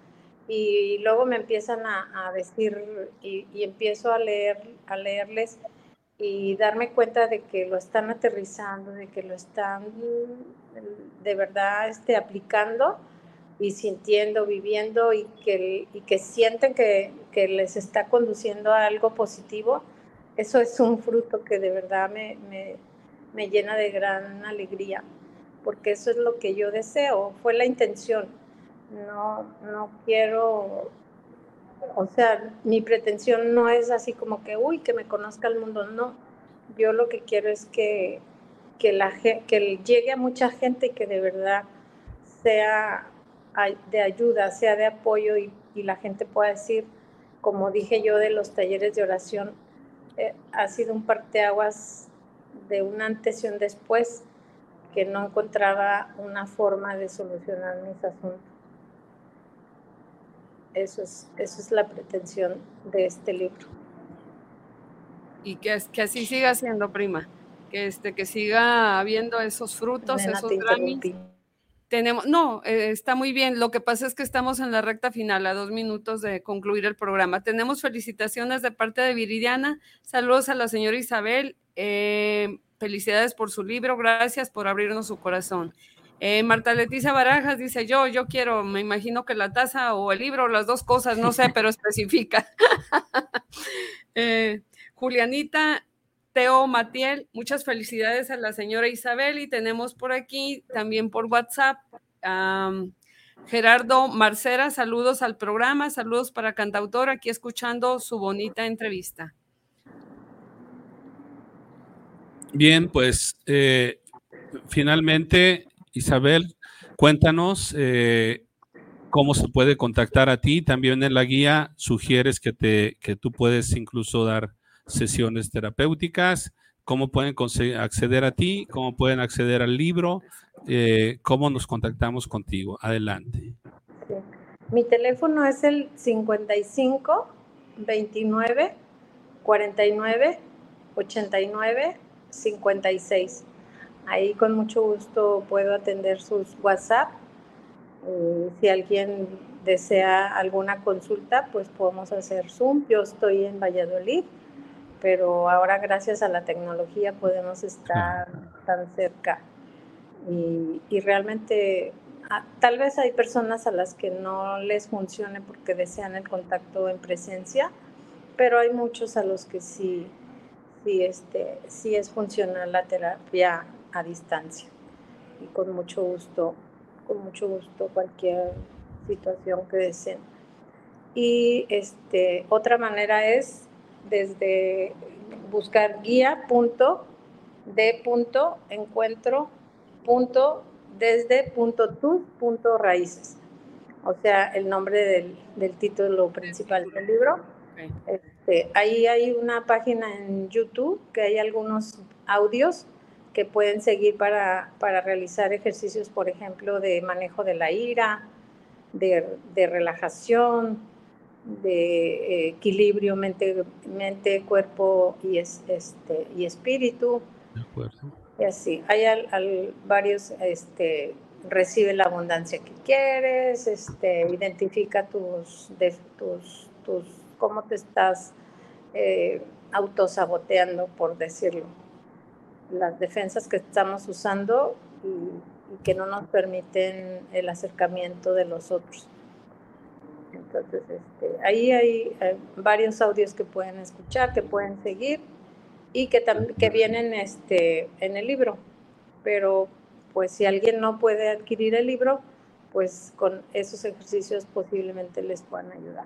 Y luego me empiezan a, a decir y, y empiezo a leer, a leerles y darme cuenta de que lo están aterrizando, de que lo están mm, de verdad este, aplicando y sintiendo, viviendo y que, y que sienten que, que les está conduciendo a algo positivo, eso es un fruto que de verdad me, me, me llena de gran alegría, porque eso es lo que yo deseo, fue la intención. No, no quiero, o sea, mi pretensión no es así como que, uy, que me conozca el mundo, no. Yo lo que quiero es que, que, la, que llegue a mucha gente y que de verdad sea de ayuda, sea de apoyo y, y la gente pueda decir, como dije yo de los talleres de oración, eh, ha sido un parteaguas de un antes y un después que no encontraba una forma de solucionar mis asuntos. Eso es, eso es la pretensión de este libro. y que, que así siga siendo, prima. Que, este, que siga habiendo esos frutos, Nena, esos te. Tenemos, no, eh, está muy bien. Lo que pasa es que estamos en la recta final, a dos minutos de concluir el programa. Tenemos felicitaciones de parte de Viridiana. Saludos a la señora Isabel. eh, felicidades por su libro. Gracias por abrirnos su corazón. Eh, Marta Leticia Barajas dice, yo, yo quiero, me imagino que la taza o el libro, las dos cosas, no sé, pero especifica. Eh, Julianita Teo Matiel, muchas felicidades a la señora Isabel y tenemos por aquí también por WhatsApp am, Gerardo Marcera, saludos al programa, saludos para cantautor, aquí escuchando su bonita entrevista. Bien, pues eh, finalmente, Isabel, cuéntanos eh, cómo se puede contactar a ti. También en la guía sugieres que, te, que tú puedes incluso dar sesiones terapéuticas, cómo pueden acceder a ti, cómo pueden acceder al libro, eh, cómo nos contactamos contigo. Adelante. Mi teléfono es el 55 29 49 89 56. Ahí con mucho gusto puedo atender sus WhatsApp. Eh, si alguien desea alguna consulta, pues podemos hacer Zoom. Yo estoy en Valladolid, pero ahora gracias a la tecnología podemos estar tan cerca. Y, y realmente ah, tal vez hay personas a las que no les funcione porque desean el contacto en presencia, pero hay muchos a los que sí, sí, este, sí es funcional la terapia a distancia. Y con mucho gusto, con mucho gusto cualquier situación que deseen. Y este, otra manera es desde buscar guía punto de punto encuentro punto desde punto tus punto raíces. O sea, el nombre del, del título principal del libro. Este, ahí hay una página en YouTube que hay algunos audios que pueden seguir para, para realizar ejercicios, por ejemplo, de manejo de la ira, de, de relajación, de eh, equilibrio mente, mente cuerpo y, es, este, y espíritu. De acuerdo. Y así, hay al, al- varios, este, recibe la abundancia que quieres, este, identifica tus, de- tus, tus, cómo te estás eh, autosaboteando, por decirlo. Las defensas que estamos usando y, y que no nos permiten el acercamiento de los otros. Entonces, este, ahí hay varios audios que pueden escuchar, que pueden seguir y que, que vienen este, en el libro. Pero pues si alguien no puede adquirir el libro, pues con esos ejercicios posiblemente les puedan ayudar.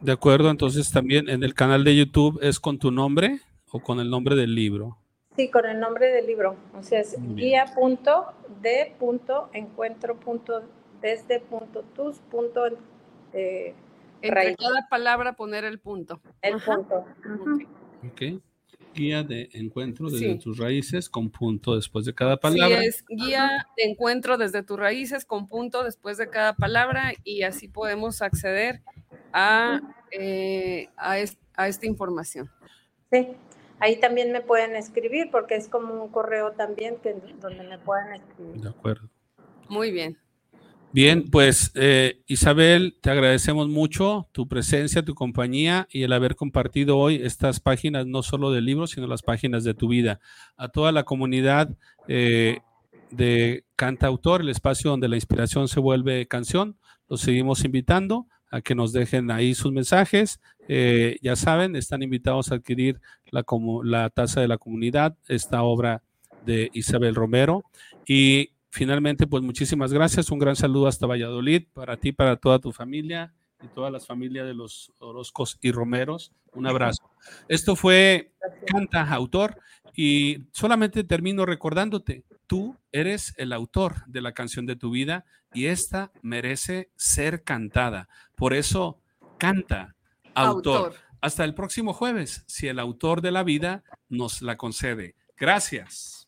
De acuerdo, entonces también en el canal de YouTube es con tu nombre o con el nombre del libro. Sí, con el nombre del libro. O sea, es Muy bien. guía punto de punto encuentro punto desde punto tus punto eh, Entre raíz. cada palabra poner el punto. El Ajá. punto. Ujú. Ok. Guía de encuentro desde Sí. tus raíces con punto después de cada palabra. Sí, es guía de encuentro desde tus raíces con punto después de cada palabra y así podemos acceder a, eh, a, es- a esta información. Sí, ahí también me pueden escribir porque es como un correo también que, donde me pueden escribir. De acuerdo. Muy bien. Bien, pues eh, Isabel, te agradecemos mucho tu presencia, tu compañía y el haber compartido hoy estas páginas, no solo del libro, sino las páginas de tu vida. A toda la comunidad eh, de Cantautor, el espacio donde la inspiración se vuelve canción, los seguimos invitando a que nos dejen ahí sus mensajes. Eh, ya saben, están invitados a adquirir la, la taza de la comunidad, esta obra de Isabel Romero. Y finalmente, pues muchísimas gracias. Un gran saludo hasta Valladolid para ti, para toda tu familia y todas las familias de los Orozcos y Romeros. Un abrazo. Esto fue Canta Autor y solamente termino recordándote, tú eres el autor de la canción de tu vida y esta merece ser cantada. Por eso, canta, autor. Autor. Hasta el próximo jueves, si el autor de la vida nos la concede. Gracias.